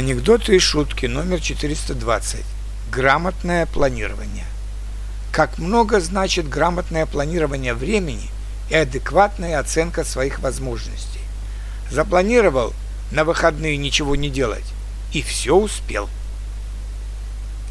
Анекдоты и шутки номер 420. Грамотное планирование. Как много значит грамотное планирование времени и адекватная оценка своих возможностей. Запланировал на выходные ничего не делать и все успел.